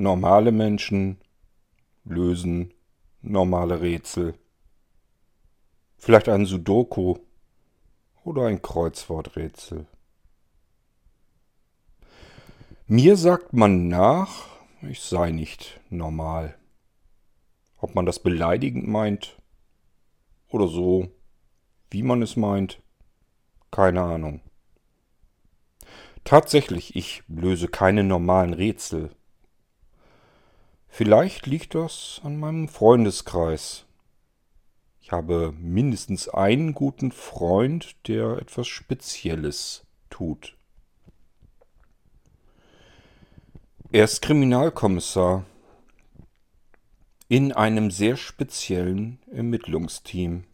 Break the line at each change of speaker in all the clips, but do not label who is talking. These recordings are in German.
Normale Menschen lösen normale Rätsel. Vielleicht ein Sudoku oder ein Kreuzworträtsel. Mir sagt man nach, ich sei nicht normal. Ob man das beleidigend meint oder so, wie man es meint, keine Ahnung. Tatsächlich, ich löse keine normalen Rätsel. Vielleicht liegt das an meinem Freundeskreis. Ich habe mindestens einen guten Freund, der etwas Spezielles tut. Er ist Kriminalkommissar in einem sehr speziellen Ermittlungsteam.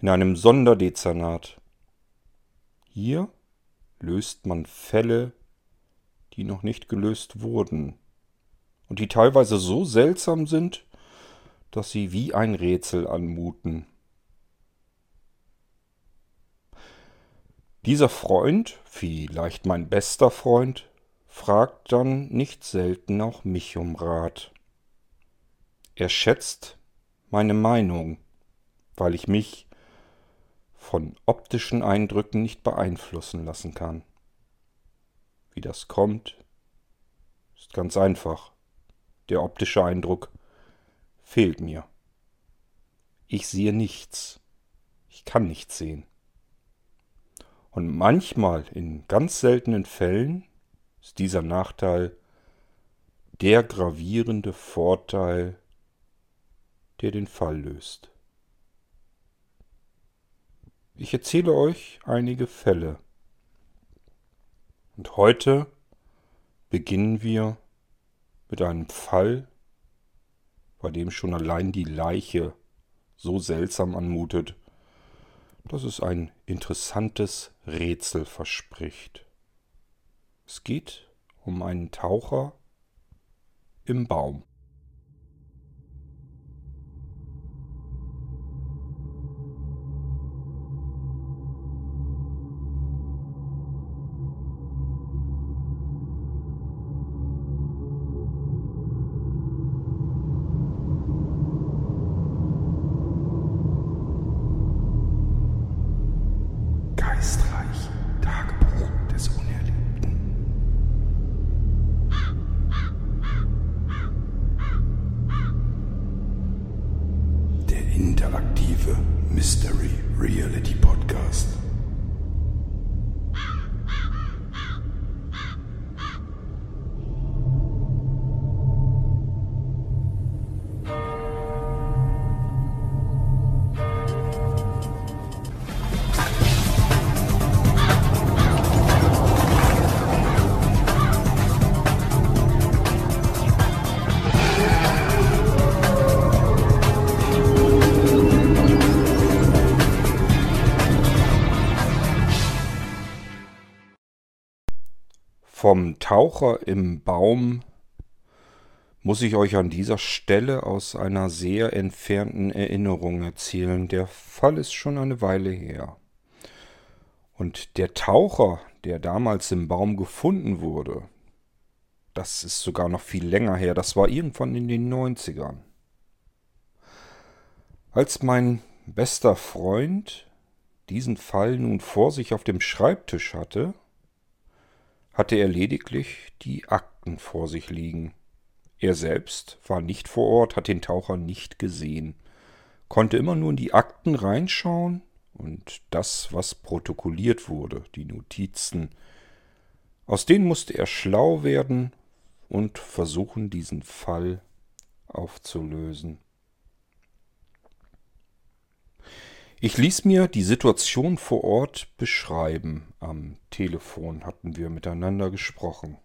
In einem Sonderdezernat. Hier löst man Fälle, die noch nicht gelöst wurden und die teilweise so seltsam sind, dass sie wie ein Rätsel anmuten. Dieser Freund, vielleicht mein bester Freund, fragt dann nicht selten auch mich um Rat. Er schätzt meine Meinung, weil ich mich von optischen Eindrücken nicht beeinflussen lassen kann. Wie das kommt, ist ganz einfach. Der optische Eindruck fehlt mir. Ich sehe nichts. Ich kann nichts sehen. Und manchmal, in ganz seltenen Fällen, ist dieser Nachteil der gravierende Vorteil, der den Fall löst. Ich erzähle euch einige Fälle. Und heute beginnen wir mit einem Fall, bei dem schon allein die Leiche so seltsam anmutet, dass es ein interessantes Rätsel verspricht. Es geht um einen Taucher im Baum. Taucher im Baum muss ich euch an dieser Stelle aus einer sehr entfernten Erinnerung erzählen. Der Fall ist schon eine Weile her. Und der Taucher, der damals im Baum gefunden wurde, das ist sogar noch viel länger her, das war irgendwann in den 90ern. Als mein bester Freund diesen Fall nun vor sich auf dem Schreibtisch hatte, hatte er lediglich die Akten vor sich liegen. Er selbst war nicht vor Ort, hat den Taucher nicht gesehen, konnte immer nur in die Akten reinschauen und das, was protokolliert wurde, die Notizen. Aus denen musste er schlau werden und versuchen, diesen Fall aufzulösen. Ich ließ mir die Situation vor Ort beschreiben. Am Telefon hatten wir miteinander gesprochen.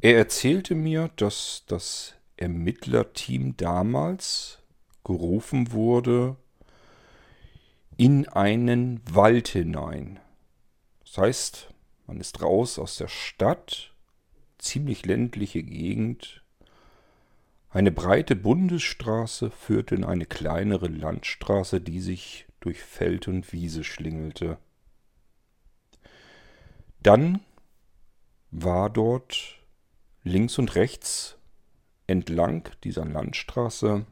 Er erzählte mir, dass das Ermittlerteam damals gerufen wurde in einen Wald hinein. Das heißt, man ist raus aus der Stadt, ziemlich ländliche Gegend, eine breite Bundesstraße führte in eine kleinere Landstraße, die sich durch Feld und Wiese schlingelte. Dann war dort links und rechts entlang dieser Landstraße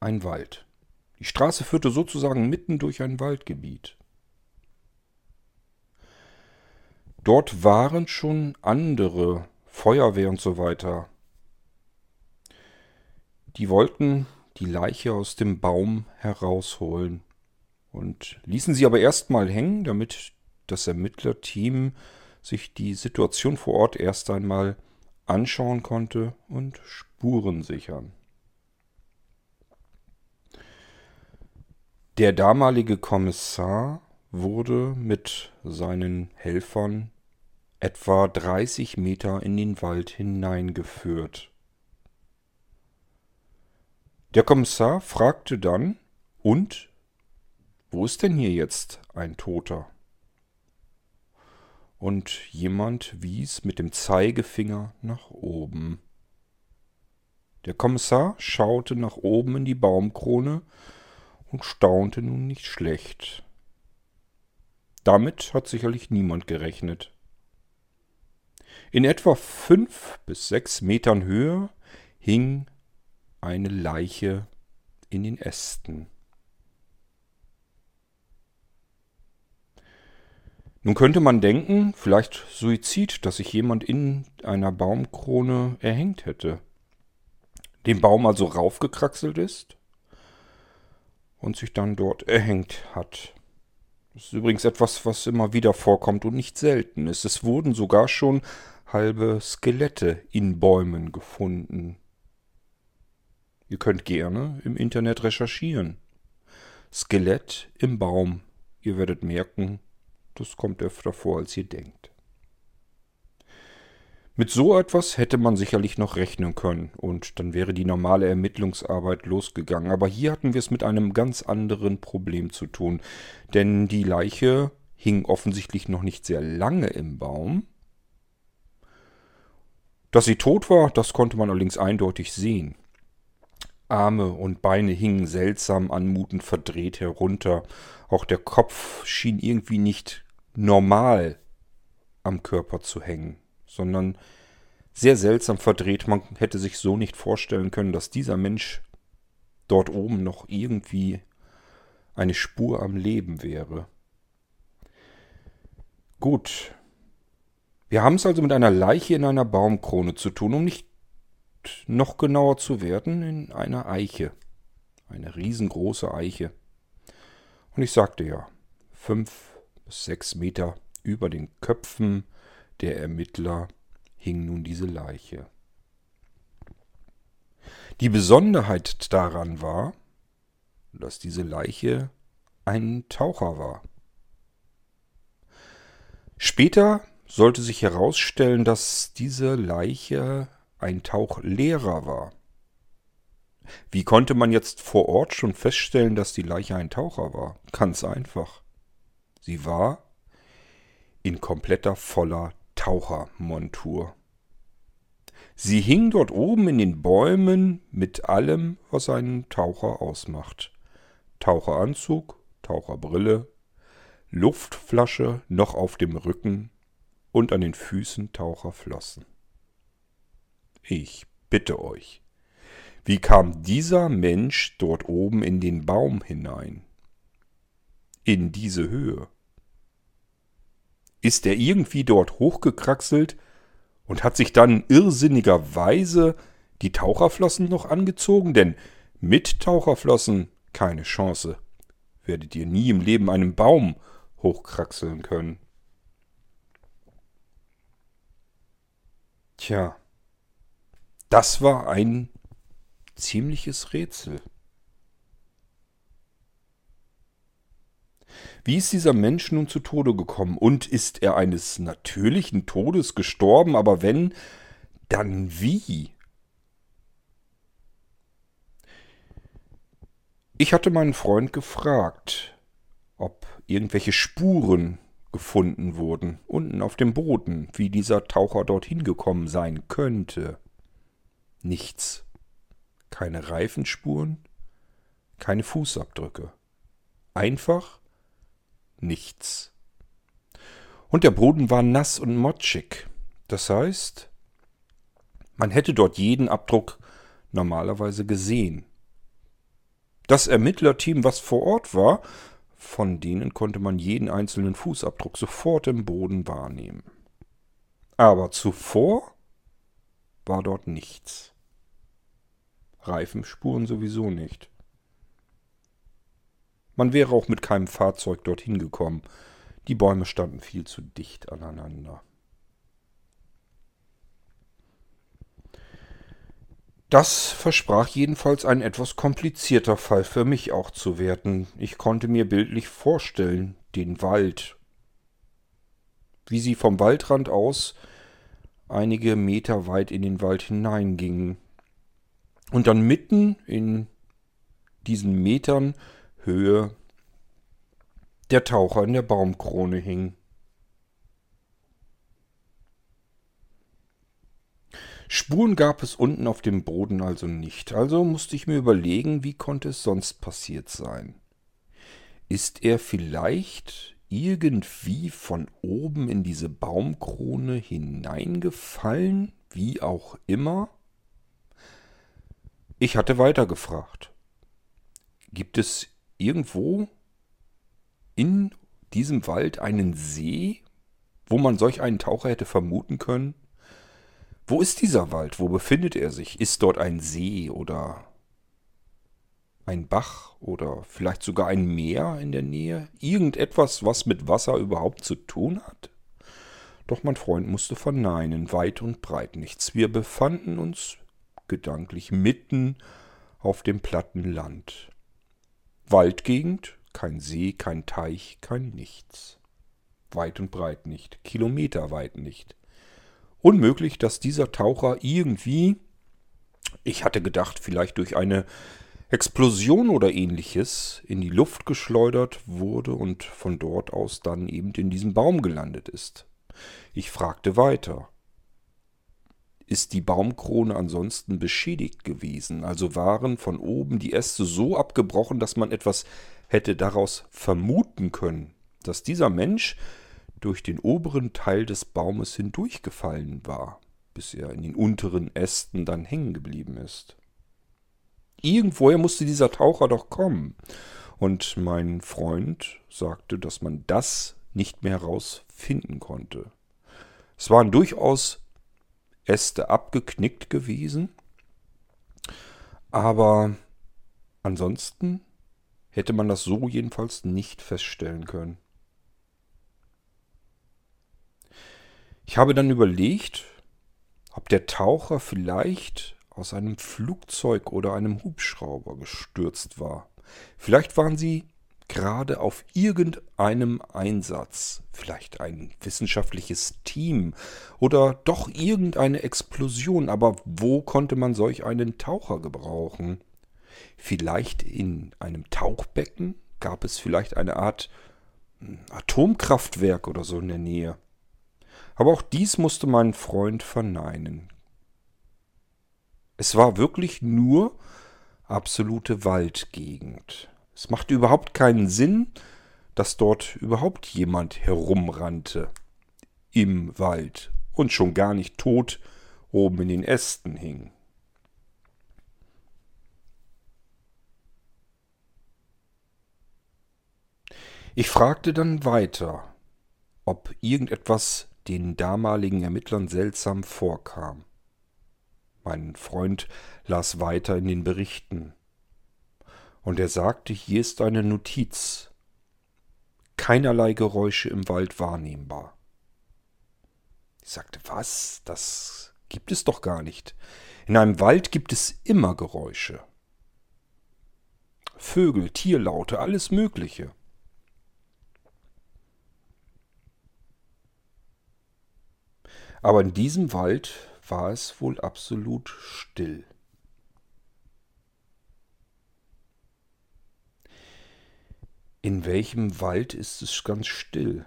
ein Wald. Die Straße führte sozusagen mitten durch ein Waldgebiet. Dort waren schon andere Feuerwehr und so weiter. Die wollten die Leiche aus dem Baum herausholen und ließen sie aber erstmal hängen, damit das Ermittlerteam sich die Situation vor Ort erst einmal anschauen konnte und Spuren sichern. Der damalige Kommissar wurde mit seinen Helfern etwa 30 Meter in den Wald hineingeführt. Der Kommissar fragte dann, und? Wo ist denn hier jetzt ein Toter? Und jemand wies mit dem Zeigefinger nach oben. Der Kommissar schaute nach oben in die Baumkrone und staunte nun nicht schlecht. Damit hat sicherlich niemand gerechnet. In etwa fünf bis sechs Metern Höhe hing eine Leiche in den Ästen. Nun könnte man denken, vielleicht Suizid, dass sich jemand in einer Baumkrone erhängt hätte. Den Baum also raufgekraxelt ist und sich dann dort erhängt hat. Das ist übrigens etwas, was immer wieder vorkommt und nicht selten ist. Es wurden sogar schon halbe Skelette in Bäumen gefunden. Ihr könnt gerne im Internet recherchieren. Skelett im Baum. Ihr werdet merken, das kommt öfter vor, als ihr denkt. Mit so etwas hätte man sicherlich noch rechnen können und dann wäre die normale Ermittlungsarbeit losgegangen. Aber hier hatten wir es mit einem ganz anderen Problem zu tun, denn die Leiche hing offensichtlich noch nicht sehr lange im Baum. Dass sie tot war, das konnte man allerdings eindeutig sehen. Arme und Beine hingen seltsam anmutend verdreht herunter. Auch der Kopf schien irgendwie nicht normal am Körper zu hängen sondern sehr seltsam verdreht. Man hätte sich so nicht vorstellen können, dass dieser Mensch dort oben noch irgendwie eine Spur am Leben wäre. Gut. Wir haben es also mit einer Leiche in einer Baumkrone zu tun, um nicht noch genauer zu werden, in einer Eiche. Eine riesengroße Eiche. Und ich sagte ja, fünf bis sechs Meter über den Köpfen der Ermittler hing nun diese Leiche. Die Besonderheit daran war, dass diese Leiche ein Taucher war. Später sollte sich herausstellen, dass diese Leiche ein Tauchlehrer war. Wie konnte man jetzt vor Ort schon feststellen, dass die Leiche ein Taucher war? Ganz einfach. Sie war in kompletter voller Tauchermontur. Sie hing dort oben in den Bäumen mit allem, was einen Taucher ausmacht. Taucheranzug, Taucherbrille, Luftflasche noch auf dem Rücken und an den Füßen Taucherflossen. Ich bitte euch, wie kam dieser Mensch dort oben in den Baum hinein? In diese Höhe? ist er irgendwie dort hochgekraxelt und hat sich dann irrsinnigerweise die Taucherflossen noch angezogen, denn mit Taucherflossen keine Chance. Werdet ihr nie im Leben einen Baum hochkraxeln können. Tja, das war ein ziemliches Rätsel. Wie ist dieser Mensch nun zu Tode gekommen? Und ist er eines natürlichen Todes gestorben? Aber wenn, dann wie? Ich hatte meinen Freund gefragt, ob irgendwelche Spuren gefunden wurden, unten auf dem Boden, wie dieser Taucher dorthin gekommen sein könnte. Nichts. Keine Reifenspuren, keine Fußabdrücke. Einfach nichts. Und der Boden war nass und motschig. Das heißt, Man hätte dort jeden Abdruck normalerweise gesehen. Das Ermittlerteam, was vor Ort war, von denen konnte man jeden einzelnen Fußabdruck sofort im Boden wahrnehmen. Aber zuvor war dort nichts. Reifenspuren sowieso nicht. Man wäre auch mit keinem Fahrzeug dorthin gekommen. Die Bäume standen viel zu dicht aneinander. Das versprach jedenfalls ein etwas komplizierter Fall für mich auch zu werden. Ich konnte mir bildlich vorstellen, den Wald, wie sie vom Waldrand aus einige Meter weit in den Wald hineingingen und dann mitten in diesen Metern Höhe der Taucher in der Baumkrone hing. Spuren gab es unten auf dem Boden also nicht, also musste ich mir überlegen, wie konnte es sonst passiert sein. Ist er vielleicht irgendwie von oben in diese Baumkrone hineingefallen, wie auch immer? Ich hatte weitergefragt. Gibt es irgendwo in diesem Wald einen See, wo man solch einen Taucher hätte vermuten können? Wo ist dieser Wald? Wo befindet er sich? Ist dort ein See oder ein Bach oder vielleicht sogar ein Meer in der Nähe? Irgendetwas, was mit Wasser überhaupt zu tun hat? Doch mein Freund musste verneinen, weit und breit nichts. Wir befanden uns gedanklich mitten auf dem platten Land. Waldgegend, kein See, kein Teich, kein Nichts. Weit und breit nicht, kilometerweit nicht unmöglich, dass dieser Taucher irgendwie, ich hatte gedacht, vielleicht durch eine Explosion oder ähnliches in die Luft geschleudert wurde und von dort aus dann eben in diesem Baum gelandet ist. Ich fragte weiter. Ist die Baumkrone ansonsten beschädigt gewesen, also waren von oben die Äste so abgebrochen, dass man etwas hätte daraus vermuten können, dass dieser Mensch durch den oberen Teil des Baumes hindurchgefallen war, bis er in den unteren Ästen dann hängen geblieben ist. Irgendwoher musste dieser Taucher doch kommen. Und mein Freund sagte, dass man das nicht mehr herausfinden konnte. Es waren durchaus Äste abgeknickt gewesen, aber ansonsten hätte man das so jedenfalls nicht feststellen können. Ich habe dann überlegt, ob der Taucher vielleicht aus einem Flugzeug oder einem Hubschrauber gestürzt war. Vielleicht waren sie gerade auf irgendeinem Einsatz, vielleicht ein wissenschaftliches Team oder doch irgendeine Explosion, aber wo konnte man solch einen Taucher gebrauchen? Vielleicht in einem Tauchbecken? Gab es vielleicht eine Art hm, Atomkraftwerk oder so in der Nähe? Aber auch dies musste mein Freund verneinen. Es war wirklich nur absolute Waldgegend. Es machte überhaupt keinen Sinn, dass dort überhaupt jemand herumrannte im Wald und schon gar nicht tot oben in den Ästen hing. Ich fragte dann weiter, ob irgendetwas den damaligen Ermittlern seltsam vorkam. Mein Freund las weiter in den Berichten. Und er sagte, hier ist eine Notiz. Keinerlei Geräusche im Wald wahrnehmbar. Ich sagte, was? Das gibt es doch gar nicht. In einem Wald gibt es immer Geräusche. Vögel, Tierlaute, alles Mögliche. Aber in diesem Wald war es wohl absolut still. In welchem Wald ist es ganz still?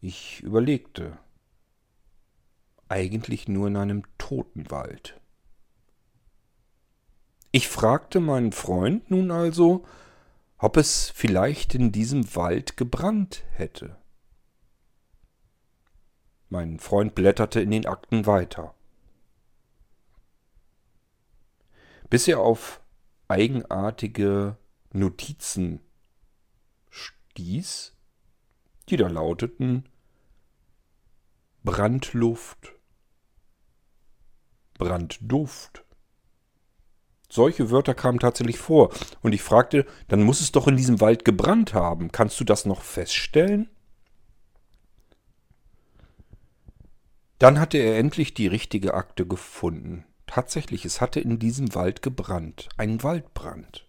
Ich überlegte. Eigentlich nur in einem toten Wald. Ich fragte meinen Freund nun also, ob es vielleicht in diesem Wald gebrannt hätte. Mein Freund blätterte in den Akten weiter. Bis er auf eigenartige Notizen stieß, die da lauteten Brandluft, Brandduft. Solche Wörter kamen tatsächlich vor. Und ich fragte, dann muss es doch in diesem Wald gebrannt haben. Kannst du das noch feststellen? Dann hatte er endlich die richtige Akte gefunden. Tatsächlich, es hatte in diesem Wald gebrannt. Ein Waldbrand.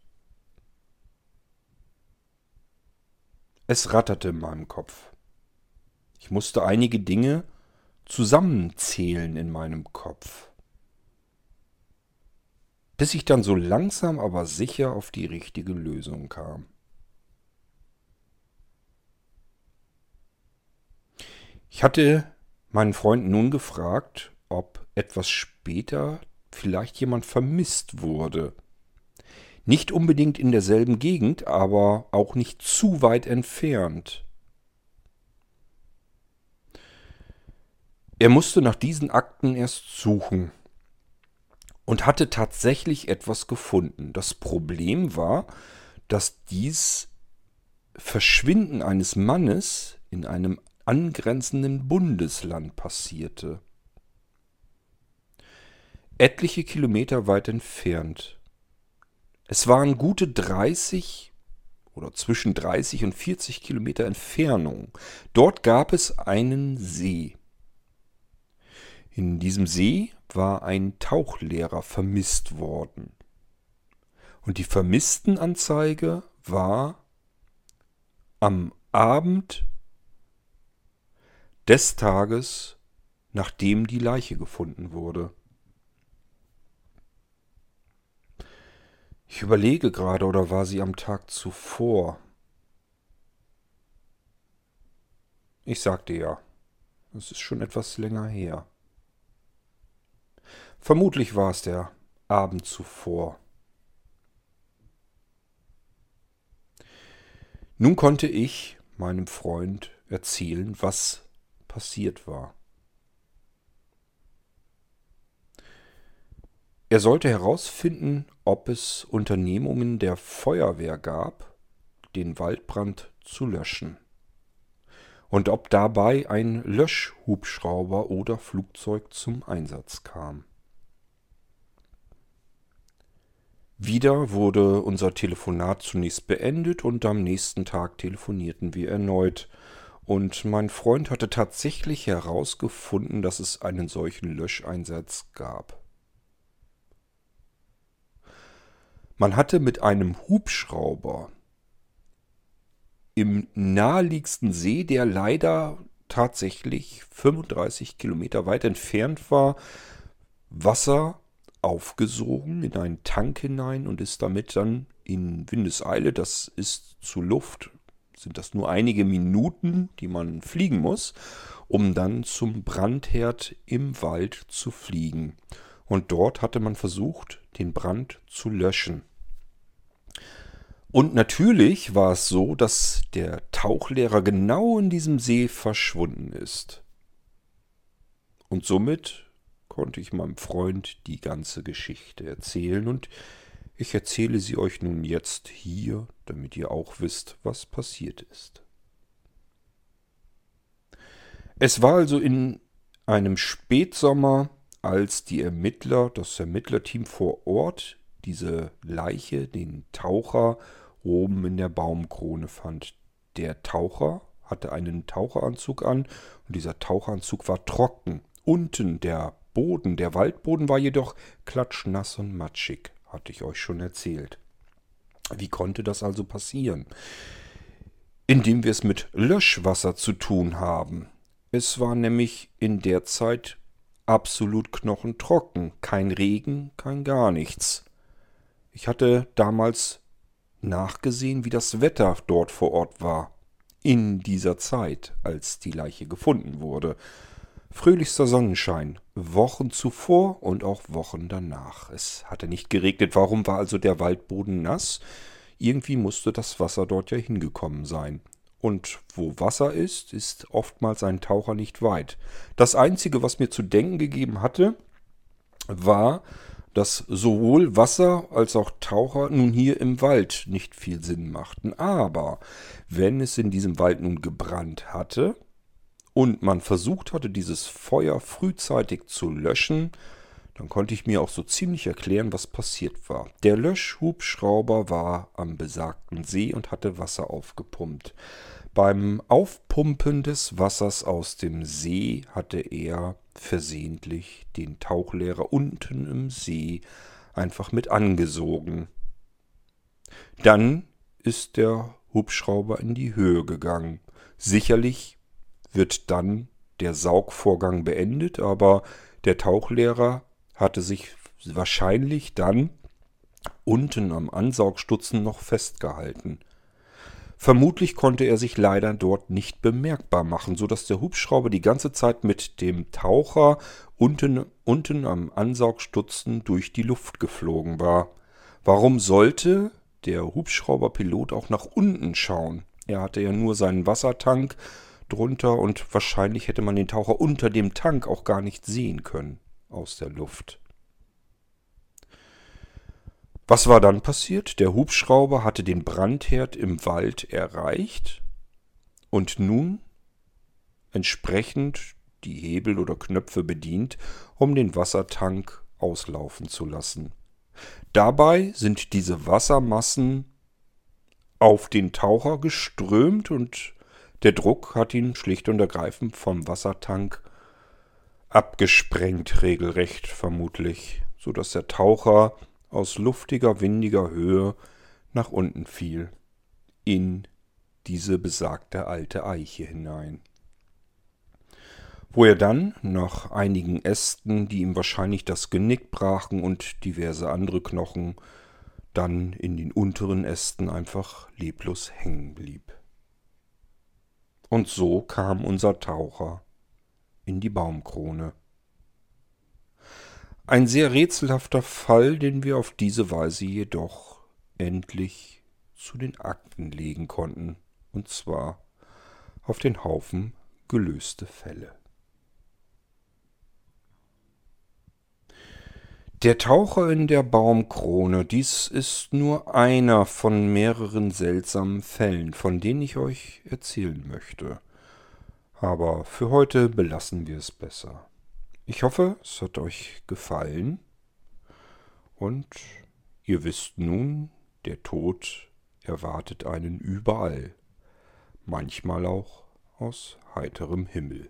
Es ratterte in meinem Kopf. Ich musste einige Dinge zusammenzählen in meinem Kopf. Bis ich dann so langsam aber sicher auf die richtige Lösung kam. Ich hatte meinen Freund nun gefragt, ob etwas später vielleicht jemand vermisst wurde. Nicht unbedingt in derselben Gegend, aber auch nicht zu weit entfernt. Er musste nach diesen Akten erst suchen und hatte tatsächlich etwas gefunden. Das Problem war, dass dies Verschwinden eines Mannes in einem angrenzenden Bundesland passierte. Etliche Kilometer weit entfernt. Es waren gute 30 oder zwischen 30 und 40 Kilometer Entfernung. Dort gab es einen See. In diesem See war ein Tauchlehrer vermisst worden. Und die Vermisstenanzeige war am Abend des Tages, nachdem die Leiche gefunden wurde. Ich überlege gerade, oder war sie am Tag zuvor? Ich sagte ja. Es ist schon etwas länger her. Vermutlich war es der Abend zuvor. Nun konnte ich meinem Freund erzählen, was passiert war. Er sollte herausfinden, ob es Unternehmungen der Feuerwehr gab, den Waldbrand zu löschen, und ob dabei ein Löschhubschrauber oder Flugzeug zum Einsatz kam. Wieder wurde unser Telefonat zunächst beendet und am nächsten Tag telefonierten wir erneut, und mein Freund hatte tatsächlich herausgefunden, dass es einen solchen Löscheinsatz gab. Man hatte mit einem Hubschrauber im naheliegendsten See, der leider tatsächlich 35 Kilometer weit entfernt war, Wasser aufgesogen in einen Tank hinein und ist damit dann in Windeseile, das ist zu Luft, sind das nur einige Minuten, die man fliegen muss, um dann zum Brandherd im Wald zu fliegen. Und dort hatte man versucht, den Brand zu löschen. Und natürlich war es so, dass der Tauchlehrer genau in diesem See verschwunden ist. Und somit konnte ich meinem Freund die ganze Geschichte erzählen und ich erzähle sie euch nun jetzt hier, damit ihr auch wisst, was passiert ist. Es war also in einem Spätsommer, als die Ermittler, das Ermittlerteam vor Ort, diese Leiche, den Taucher oben in der Baumkrone fand. Der Taucher hatte einen Taucheranzug an und dieser Taucheranzug war trocken. Unten der Boden, der Waldboden war jedoch klatschnass und matschig, hatte ich euch schon erzählt. Wie konnte das also passieren? Indem wir es mit Löschwasser zu tun haben. Es war nämlich in der Zeit absolut knochentrocken. Kein Regen, kein gar nichts. Ich hatte damals nachgesehen, wie das Wetter dort vor Ort war. In dieser Zeit, als die Leiche gefunden wurde. Fröhlichster Sonnenschein, Wochen zuvor und auch Wochen danach. Es hatte nicht geregnet, warum war also der Waldboden nass? Irgendwie musste das Wasser dort ja hingekommen sein. Und wo Wasser ist, ist oftmals ein Taucher nicht weit. Das Einzige, was mir zu denken gegeben hatte, war, dass sowohl Wasser als auch Taucher nun hier im Wald nicht viel Sinn machten. Aber wenn es in diesem Wald nun gebrannt hatte und man versucht hatte, dieses Feuer frühzeitig zu löschen, dann konnte ich mir auch so ziemlich erklären, was passiert war. Der Löschhubschrauber war am besagten See und hatte Wasser aufgepumpt. Beim Aufpumpen des Wassers aus dem See hatte er versehentlich den Tauchlehrer unten im See einfach mit angesogen. Dann ist der Hubschrauber in die Höhe gegangen. Sicherlich wird dann der Saugvorgang beendet, aber der Tauchlehrer hatte sich wahrscheinlich dann unten am Ansaugstutzen noch festgehalten. Vermutlich konnte er sich leider dort nicht bemerkbar machen, so dass der Hubschrauber die ganze Zeit mit dem Taucher unten, unten am Ansaugstutzen durch die Luft geflogen war. Warum sollte der Hubschrauberpilot auch nach unten schauen? Er hatte ja nur seinen Wassertank drunter und wahrscheinlich hätte man den Taucher unter dem Tank auch gar nicht sehen können aus der Luft. Was war dann passiert? Der Hubschrauber hatte den Brandherd im Wald erreicht und nun entsprechend die Hebel oder Knöpfe bedient, um den Wassertank auslaufen zu lassen. Dabei sind diese Wassermassen auf den Taucher geströmt und der Druck hat ihn schlicht und ergreifend vom Wassertank abgesprengt, regelrecht vermutlich, so dass der Taucher aus luftiger, windiger Höhe nach unten fiel, in diese besagte alte Eiche hinein. Wo er dann, nach einigen Ästen, die ihm wahrscheinlich das Genick brachen und diverse andere Knochen, dann in den unteren Ästen einfach leblos hängen blieb. Und so kam unser Taucher in die Baumkrone. Ein sehr rätselhafter Fall, den wir auf diese Weise jedoch endlich zu den Akten legen konnten, und zwar auf den Haufen gelöste Fälle. Der Taucher in der Baumkrone, dies ist nur einer von mehreren seltsamen Fällen, von denen ich euch erzählen möchte. Aber für heute belassen wir es besser. Ich hoffe, es hat euch gefallen. Und ihr wisst nun, der Tod erwartet einen überall, manchmal auch aus heiterem Himmel.